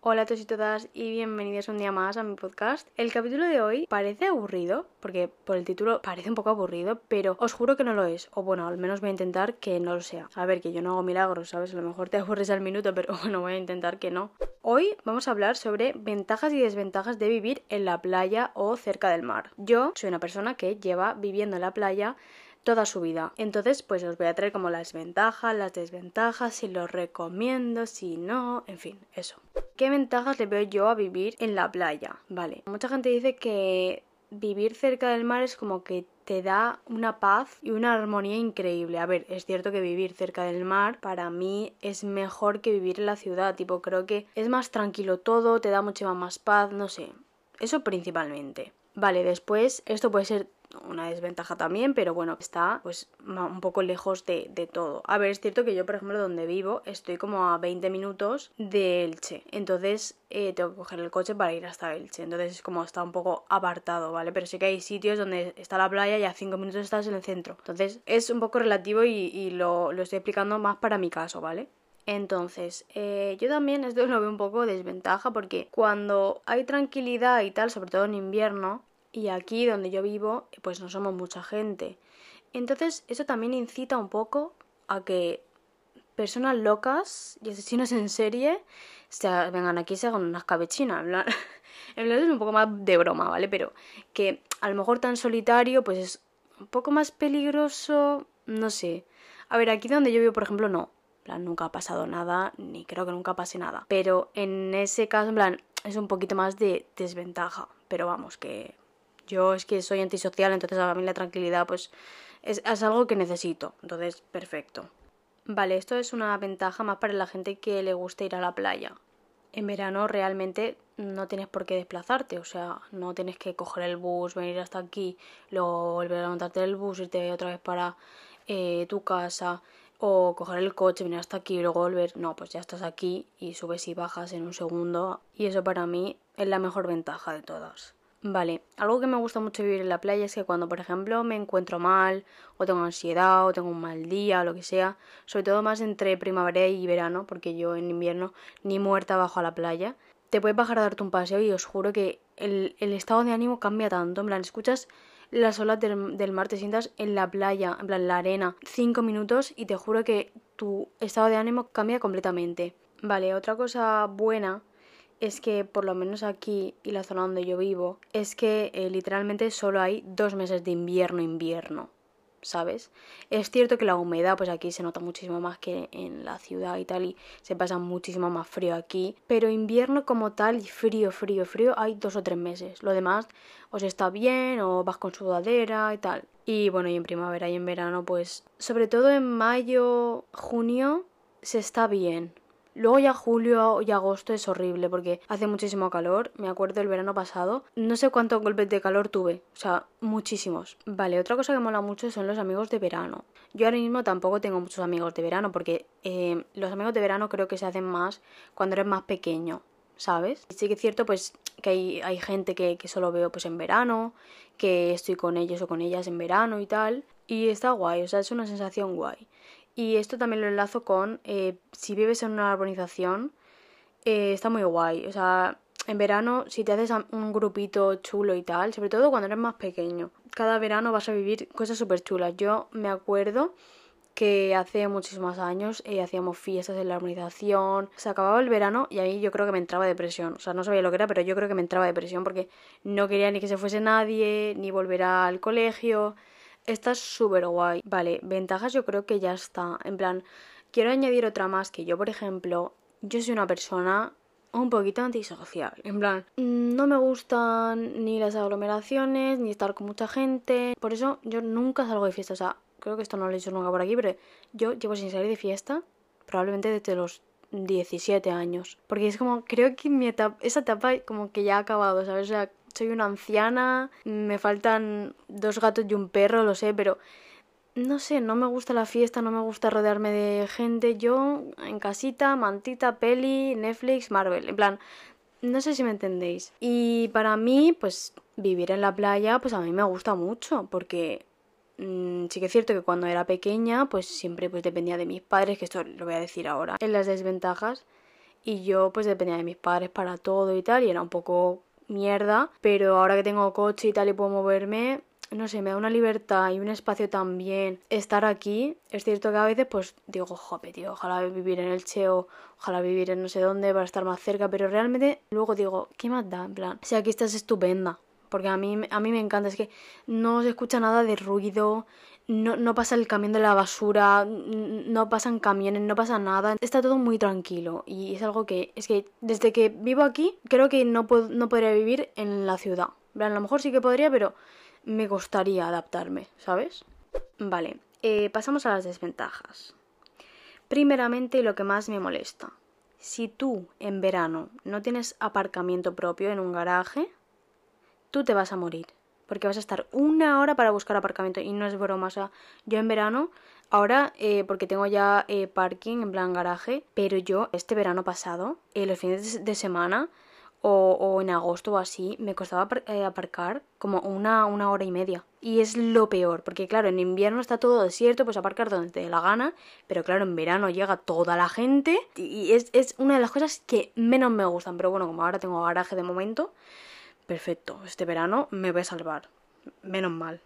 Hola a todos y todas y bienvenidos un día más a mi podcast. El capítulo de hoy parece aburrido, porque por el título parece un poco aburrido, pero os juro que no lo es. O bueno, al menos voy a intentar que no lo sea. A ver, que yo no hago milagros, ¿sabes? A lo mejor te aburres al minuto, pero bueno, voy a intentar que no. Hoy vamos a hablar sobre ventajas y desventajas de vivir en la playa o cerca del mar. Yo soy una persona que lleva viviendo en la playa toda su vida. Entonces, pues os voy a traer como las ventajas, las desventajas, si los recomiendo, si no, en fin, eso. ¿Qué ventajas le veo yo a vivir en la playa? Vale, mucha gente dice que vivir cerca del mar es como que te da una paz y una armonía increíble. A ver, es cierto que vivir cerca del mar para mí es mejor que vivir en la ciudad, tipo creo que es más tranquilo todo, te da mucha más paz, no sé. Eso principalmente. Vale, después esto puede ser una desventaja también, pero bueno, está pues un poco lejos de, todo. A ver, es cierto que yo, por ejemplo, donde vivo, estoy como a 20 minutos de Elche. Entonces eh, tengo que coger el coche para ir hasta Elche. Entonces es como está un poco apartado, ¿vale? Pero sí que hay sitios donde está la playa y a 5 minutos estás en el centro. Entonces es un poco relativo y, lo, lo, estoy explicando más para mi caso, ¿vale? Entonces, eh, yo también esto lo veo un poco desventaja porque cuando hay tranquilidad y tal, sobre todo en invierno, y aquí donde yo vivo pues no somos mucha gente. Entonces eso también incita un poco a que personas locas y asesinos en serie se vengan aquí y se hagan unas cabechinas. En plan, es un poco más de broma, ¿vale? Pero que a lo mejor tan solitario pues es un poco más peligroso, no sé. A ver, aquí donde yo vivo, por ejemplo, no. En plan, nunca ha pasado nada, ni creo que nunca pase nada. Pero en ese caso, en plan, es un poquito más de desventaja. Pero vamos, que yo es que soy antisocial, entonces a mí la tranquilidad pues es, algo que necesito. Entonces, perfecto. Vale, esto es una ventaja más para la gente que le gusta ir a la playa. En verano realmente no tienes por qué desplazarte, o sea, no tienes que coger el bus, venir hasta aquí, luego volver a montarte el bus, irte otra vez para eh, tu casa, o coger el coche, venir hasta aquí y luego volver. No, pues ya estás aquí y subes y bajas en un segundo. Y eso para mí es la mejor ventaja de todas. Vale, algo que me gusta mucho vivir en la playa es que cuando, por ejemplo, me encuentro mal, o tengo ansiedad, o tengo un mal día, o lo que sea, sobre todo más entre primavera y verano, porque yo en invierno ni muerta bajo a la playa, te puedes bajar a darte un paseo y os juro que el, estado de ánimo cambia tanto. En plan, escuchas las olas del, del, mar, te sientas en la playa, en plan, la arena, cinco minutos y te juro que tu estado de ánimo cambia completamente. Vale, otra cosa buena es que por lo menos aquí y la zona donde yo vivo es que eh, literalmente solo hay dos meses de invierno invierno ¿sabes? Es cierto que la humedad pues aquí se nota muchísimo más que en la ciudad y tal y se pasa muchísimo más frío aquí, pero invierno como tal frío, frío, frío hay dos o tres meses. Lo demás os está bien o vas con sudadera y tal. Y bueno, y en primavera y en verano pues sobre todo en mayo, junio se está bien, Luego ya julio y agosto es horrible porque hace muchísimo calor. Me acuerdo el verano pasado. No sé cuántos golpes de calor tuve. O sea, muchísimos. Vale, otra cosa que mola mucho son los amigos de verano. Yo ahora mismo tampoco tengo muchos amigos de verano porque eh, los amigos de verano creo que se hacen más cuando eres más pequeño. ¿Sabes? Sí que es cierto pues que hay, hay gente que, que solo veo pues en verano, que estoy con ellos o con ellas en verano y tal. Y está guay, o sea, es una sensación guay. Y esto también lo enlazo con eh, si vives en una urbanización, eh, está muy guay. O sea, en verano, si te haces un grupito chulo y tal, sobre todo cuando eres más pequeño, cada verano vas a vivir cosas súper chulas. Yo me acuerdo que hace muchísimos años eh, hacíamos fiestas en la urbanización. Se acababa el verano y ahí yo creo que me entraba depresión. O sea, no sabía lo que era, pero yo creo que me entraba depresión porque no quería ni que se fuese nadie, ni volver al colegio. Esta es súper guay. Vale, ventajas yo creo que ya está. En plan, quiero añadir otra más que yo, por ejemplo, yo soy una persona un poquito antisocial. En plan, no me gustan ni las aglomeraciones, ni estar con mucha gente. Por eso yo nunca salgo de fiesta. O sea, creo que esto no lo he dicho nunca por aquí, pero yo llevo sin salir de fiesta probablemente desde los 17 años. Porque es como, creo que mi etapa, esa etapa como que ya ha acabado, ¿sabes? O sea, soy una anciana, me faltan dos gatos y un perro, lo sé, pero no sé, no me gusta la fiesta, no me gusta rodearme de gente. Yo en casita, mantita, peli, Netflix, Marvel, en plan, no sé si me entendéis. Y para mí, pues vivir en la playa, pues a mí me gusta mucho, porque mm, sí que es cierto que cuando era pequeña, pues siempre pues dependía de mis padres, que esto lo voy a decir ahora, en las desventajas y yo pues dependía de mis padres para todo y tal y era un poco mierda, pero ahora que tengo coche y tal y puedo moverme, no sé, me da una libertad y un espacio también estar aquí. Es cierto que a veces pues digo, jope, tío, ojalá vivir en el Cheo, ojalá vivir en no sé dónde para estar más cerca, pero realmente luego digo, ¿qué más da? En plan, si aquí estás estupenda. Porque a mí, a mí me encanta, es que no se escucha nada de ruido, no, no pasa el camión de la basura, no pasan camiones, no pasa nada. Está todo muy tranquilo y es algo que, es que desde que vivo aquí, creo que no, puedo, no podría vivir en la ciudad. A lo mejor sí que podría, pero me gustaría adaptarme, ¿sabes? Vale, eh, pasamos a las desventajas. Primeramente, lo que más me molesta. Si tú en verano no tienes aparcamiento propio en un garaje, tú te vas a morir. Porque vas a estar una hora para buscar aparcamiento. Y no es broma. O sea, yo en verano, ahora, eh, porque tengo ya eh, parking en plan garaje, pero yo este verano pasado, los fines de semana, o, en agosto o así, me costaba eh, aparcar como una, una hora y media. Y es lo peor, porque claro, en invierno está todo desierto, pues aparcar donde te dé la gana, pero claro, en verano llega toda la gente y es, es una de las cosas que menos me gustan. Pero bueno, como ahora tengo garaje de momento, perfecto, este verano me voy a salvar. Menos mal.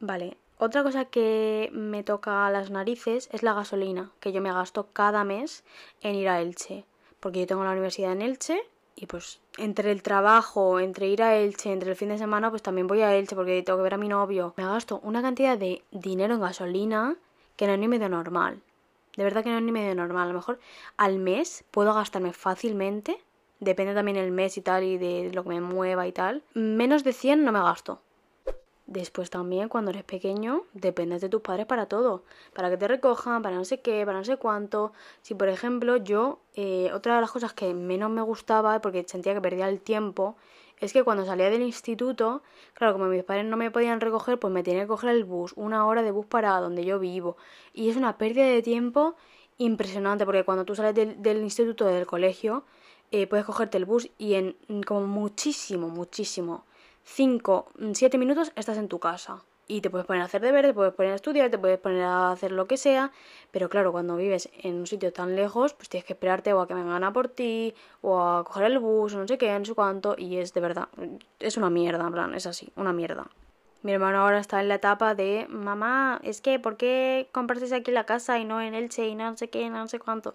Vale, otra cosa que me toca a las narices es la gasolina, que yo me gasto cada mes en ir a Elche. Porque yo tengo la universidad en Elche y pues entre el trabajo, entre ir a Elche, entre el fin de semana, pues también voy a Elche porque tengo que ver a mi novio. Me gasto una cantidad de dinero en gasolina que no es ni medio normal. De verdad que no es ni medio normal. A lo mejor al mes puedo gastarme fácilmente, depende también el mes y tal y de lo que me mueva y tal. Menos de 100 no me gasto. Después también, cuando eres pequeño, dependes de tus padres para todo. Para que te recojan, para no sé qué, para no sé cuánto. Si, por ejemplo, yo, eh, otra de las cosas que menos me gustaba, porque sentía que perdía el tiempo, es que cuando salía del instituto, claro, como mis padres no me podían recoger, pues me tenía que coger el bus, una hora de bus para donde yo vivo. Y es una pérdida de tiempo impresionante, porque cuando tú sales del, del instituto, del colegio, eh, puedes cogerte el bus y en como muchísimo, muchísimo 5, 7 minutos estás en tu casa. Y te puedes poner a hacer deberes, te puedes poner a estudiar, te puedes poner a hacer lo que sea. Pero claro, cuando vives en un sitio tan lejos, pues tienes que esperarte o a que vengan a por ti, o a coger el bus, o no sé qué, no sé cuánto. Y es de verdad, es una mierda, en plan, es así, una mierda. Mi hermano ahora está en la etapa de, mamá, es que, ¿por qué compartes aquí la casa y no en Elche y no sé qué, no sé cuánto?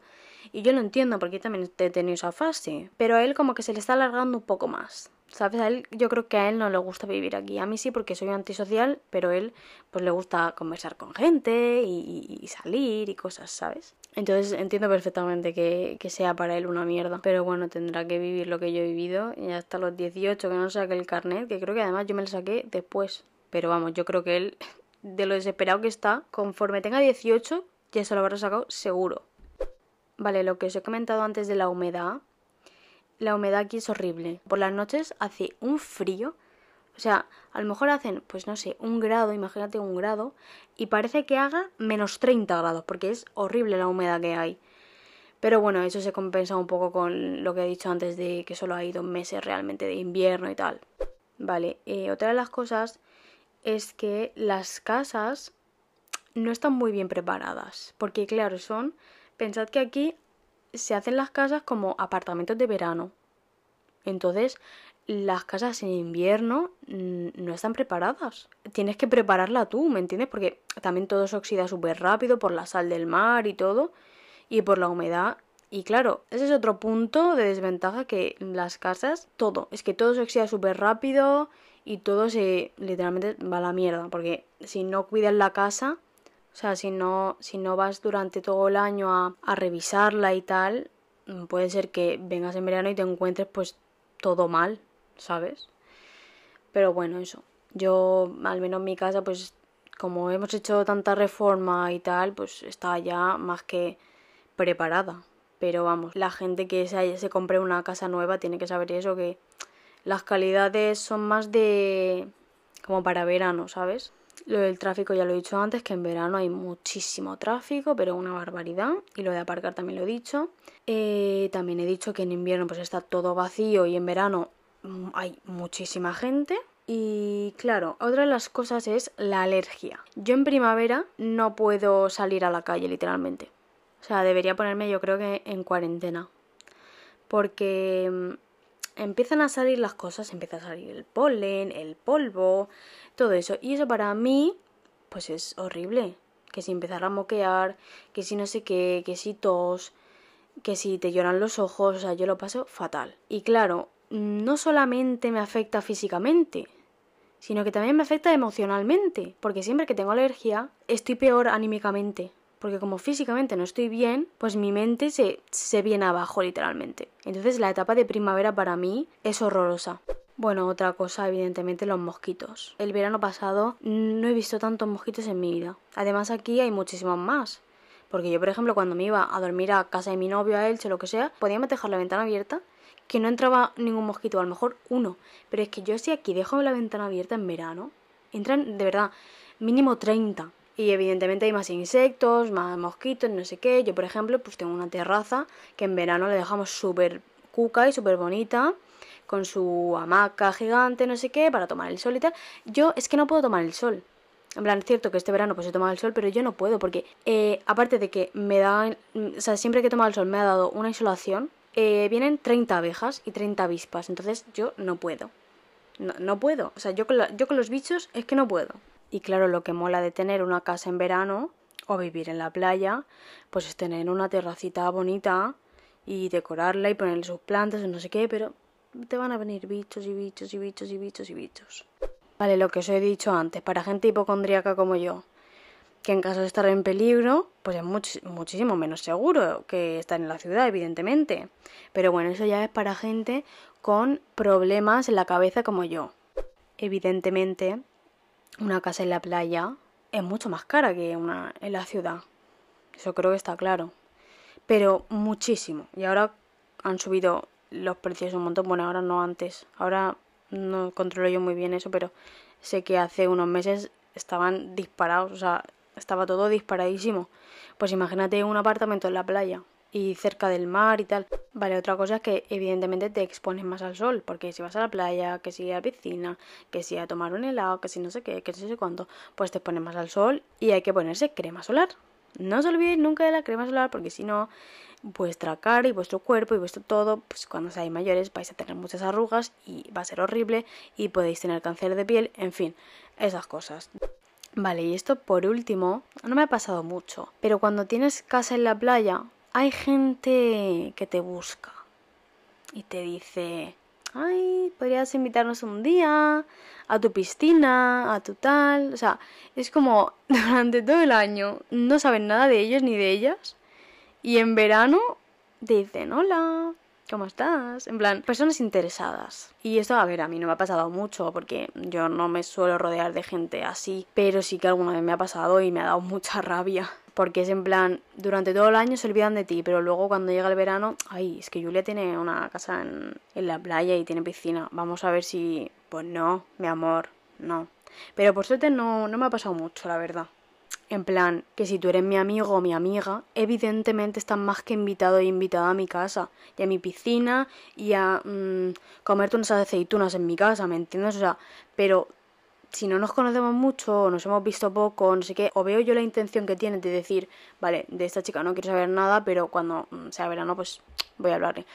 Y yo lo entiendo porque también he tenido esa fase. Pero a él como que se le está alargando un poco más. ¿Sabes? A él, yo creo que a él no le gusta vivir aquí. A mí sí porque soy antisocial, pero él pues le gusta conversar con gente y, salir y cosas, ¿sabes? Entonces entiendo perfectamente que, que, sea para él una mierda. Pero bueno, tendrá que vivir lo que yo he vivido. Y hasta los 18 que no saque el carnet, que creo que además yo me lo saqué después. Pero vamos, yo creo que él, de lo desesperado que está, conforme tenga 18, ya se lo habrá sacado seguro. Vale, lo que os he comentado antes de la humedad. La humedad aquí es horrible. Por las noches hace un frío. O sea, a lo mejor hacen, pues no sé, un grado, imagínate un grado, y parece que haga menos 30 grados, porque es horrible la humedad que hay. Pero bueno, eso se compensa un poco con lo que he dicho antes de que solo hay dos meses realmente de invierno y tal. Vale, eh, otra de las cosas es que las casas no están muy bien preparadas. Porque claro, son... Pensad que aquí se hacen las casas como apartamentos de verano. Entonces, las casas en invierno no están preparadas. Tienes que prepararla tú, ¿me entiendes? Porque también todo se oxida súper rápido por la sal del mar y todo. Y por la humedad. Y claro, ese es otro punto de desventaja que las casas, todo. Es que todo se oxida súper rápido y todo se literalmente va a la mierda, porque si no cuidas la casa, o sea, si no, si no vas durante todo el año a, revisarla y tal, mm, puede ser que vengas en verano y te encuentres pues todo mal, ¿sabes? Pero bueno, eso. Yo, al menos en mi casa, pues como hemos hecho tanta reforma y tal, pues está ya más que preparada. Pero vamos, la gente que se, se compre una casa nueva tiene que saber eso, que las calidades son más de como para verano, ¿sabes? Lo del tráfico ya lo he dicho antes, que en verano hay muchísimo tráfico, pero una barbaridad. Y lo de aparcar también lo he dicho. Eh, también he dicho que en invierno pues está todo vacío y en verano mm, hay muchísima gente. Y claro, otra de las cosas es la alergia. Yo en primavera no puedo salir a la calle literalmente. O sea, debería ponerme yo creo que en cuarentena porque mm, empiezan a salir las cosas, empieza a salir el polen, el polvo, todo eso. Y eso para mí, pues es horrible. Que si empezar a moquear, que si no sé qué, que si tos, que si te lloran los ojos, o sea, yo lo paso fatal. Y claro, no solamente me afecta físicamente, sino que también me afecta emocionalmente, porque siempre que tengo alergia estoy peor anímicamente, porque como físicamente no estoy bien, pues mi mente se, se viene abajo literalmente. Entonces la etapa de primavera para mí es horrorosa. Bueno, otra cosa, evidentemente, los mosquitos. El verano pasado no he visto tantos mosquitos en mi vida. Además aquí hay muchísimos más. Porque yo, por ejemplo, cuando me iba a dormir a casa de mi novio, a o lo que sea, podíamos dejar la ventana abierta, que no entraba ningún mosquito, a lo mejor uno. Pero es que yo si aquí dejo la ventana abierta en verano, entran de verdad mínimo 30. Y evidentemente hay más insectos, más mosquitos, no sé qué. Yo, por ejemplo, pues tengo una terraza que en verano le dejamos súper cuca y súper bonita con su hamaca gigante, no sé qué, para tomar el sol y tal. Yo es que no puedo tomar el sol. En plan, es cierto que este verano pues he tomado el sol, pero yo no puedo porque, eh, aparte de que me da, o sea, siempre que he tomado el sol me ha dado una insolación, eh, vienen 30 abejas y 30 avispas, entonces yo no puedo. No, no puedo, o sea, yo con, yo con los bichos es que no puedo. Y claro, lo que mola de tener una casa en verano o vivir en la playa, pues es tener una terracita bonita y decorarla y ponerle sus plantas o no sé qué, pero te van a venir bichos y bichos y bichos y bichos y bichos. Vale, lo que os he dicho antes, para gente hipocondríaca como yo, que en caso de estar en peligro, pues es muchísimo menos seguro que estar en la ciudad, evidentemente. Pero bueno, eso ya es para gente con problemas en la cabeza como yo. Evidentemente, una casa en la playa es mucho más cara que una en la ciudad. Eso creo que está claro. Pero muchísimo. Y ahora han subido los precios un montón. Bueno, ahora no antes. Ahora no controlo yo muy bien eso, pero sé que hace unos meses estaban disparados, o sea, estaba todo disparadísimo. Pues imagínate un apartamento en la playa y cerca del mar y tal. Vale, otra cosa es que evidentemente te expones más al sol, porque si vas a la playa, que si a la piscina, que si a tomar un helado, que si no sé qué, que no sé cuánto, pues te expones más al sol y hay que ponerse crema solar. No os olvidéis nunca de la crema solar porque si no vuestra cara y vuestro cuerpo y vuestro todo, pues cuando seáis mayores vais a tener muchas arrugas y va a ser horrible y podéis tener cáncer de piel, en fin, esas cosas. Vale, y esto por último, no me ha pasado mucho, pero cuando tienes casa en la playa, hay gente que te busca y te dice, ay, podrías invitarnos un día a tu piscina, a tu tal, o sea, es como durante todo el año no saben nada de ellos ni de ellas y en verano dicen, hola, ¿cómo estás? En plan, personas interesadas. Y esto, a ver, a mí no me ha pasado mucho porque yo no me suelo rodear de gente así, pero sí que alguna vez me ha pasado y me ha dado mucha rabia. Porque es en plan, durante todo el año se olvidan de ti, pero luego cuando llega el verano, ay, es que Julia tiene una casa en, en la playa y tiene piscina. Vamos a ver si... Pues no, mi amor, no. Pero por suerte no, no me ha pasado mucho, la verdad. En plan, que si tú eres mi amigo o mi amiga, evidentemente estás más que invitado e invitada a mi casa, y a mi piscina, y a mmm, comerte unas aceitunas en mi casa, ¿me entiendes? O sea, pero si no nos conocemos mucho, o nos hemos visto poco, no sé qué, o veo yo la intención que tiene de decir, vale, de esta chica no quiero saber nada, pero cuando mm, sea verano, pues voy a hablarle.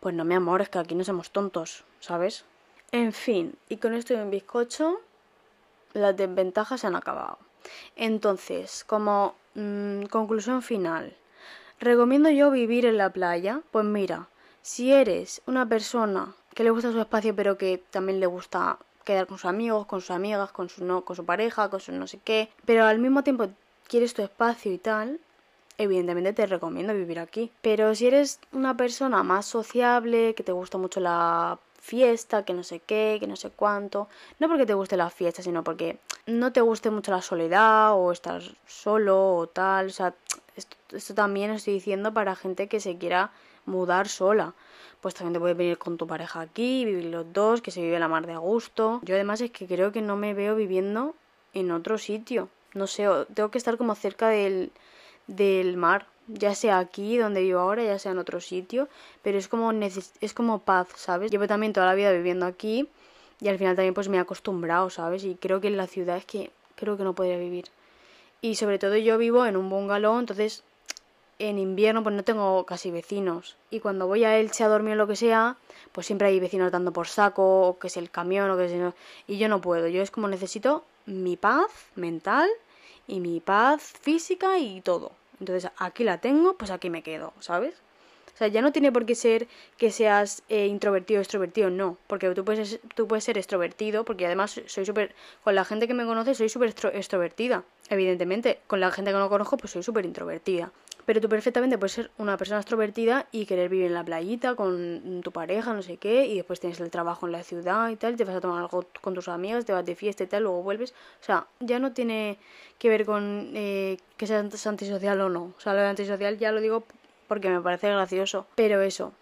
Pues no, mi amor, es que aquí no somos tontos, ¿sabes? En fin, y con esto de un bizcocho, las desventajas se han acabado. Entonces, como mmm, conclusión final, ¿recomiendo yo vivir en la playa? Pues mira, si eres una persona que le gusta su espacio pero que también le gusta quedar con sus amigos, con sus amigas, con su, no, con su pareja, con su no sé qué, pero al mismo tiempo quieres tu espacio y tal, evidentemente te recomiendo vivir aquí. Pero si eres una persona más sociable, que te gusta mucho la fiesta, que no sé qué, que no sé cuánto. No porque te guste la fiesta, sino porque no te guste mucho la soledad o estar solo o tal. O sea, esto, también estoy diciendo para gente que se quiera mudar sola. Pues también te puedes venir con tu pareja aquí, vivir los dos, que se vive la mar de a gusto. Yo además es que creo que no me veo viviendo en otro sitio. No sé, tengo que estar como cerca del, del mar ya sea aquí donde vivo ahora, ya sea en otro sitio, pero es como es como paz, ¿sabes? Llevo también toda la vida viviendo aquí y al final también pues me he acostumbrado, ¿sabes? Y creo que en la ciudad es que creo que no podría vivir. Y sobre todo yo vivo en un bungalow, entonces en invierno pues no tengo casi vecinos. Y cuando voy a Elche a dormir o lo que sea, pues siempre hay vecinos dando por saco, o que es el camión, o que es... Y yo no puedo, yo es como necesito mi paz mental y mi paz física y todo. Entonces aquí la tengo, pues aquí me quedo, ¿sabes? O sea, ya no tiene por qué ser que seas eh, introvertido o extrovertido, no. Porque tú puedes, tú puedes ser extrovertido, porque además soy súper... Con la gente que me conoce soy súper extrovertida, evidentemente. Con la gente que no conozco, pues soy súper introvertida. Pero tú perfectamente puedes ser una persona extrovertida y querer vivir en la playita con tu pareja, no sé qué, y después tienes el trabajo en la ciudad y tal, te vas a tomar algo con tus amigas, te vas de fiesta y tal, luego vuelves. O sea, ya no tiene que ver con eh, que seas antisocial o no. O sea, lo de antisocial ya lo digo porque me parece gracioso. Pero eso,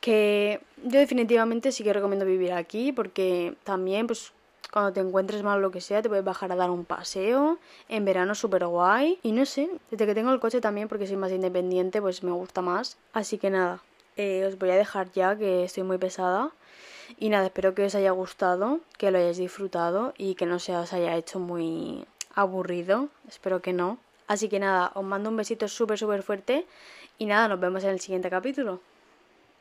que yo definitivamente sí que recomiendo vivir aquí porque también pues cuando te encuentres mal o lo que sea, te puedes bajar a dar un paseo. En verano súper guay. Y no sé, desde que tengo el coche también, porque soy más independiente, pues me gusta más. Así que nada, eh, os voy a dejar ya, que estoy muy pesada. Y nada, espero que os haya gustado, que lo hayáis disfrutado y que no se os haya hecho muy aburrido. Espero que no. Así que nada, os mando un besito súper, súper fuerte. Y nada, nos vemos en el siguiente capítulo.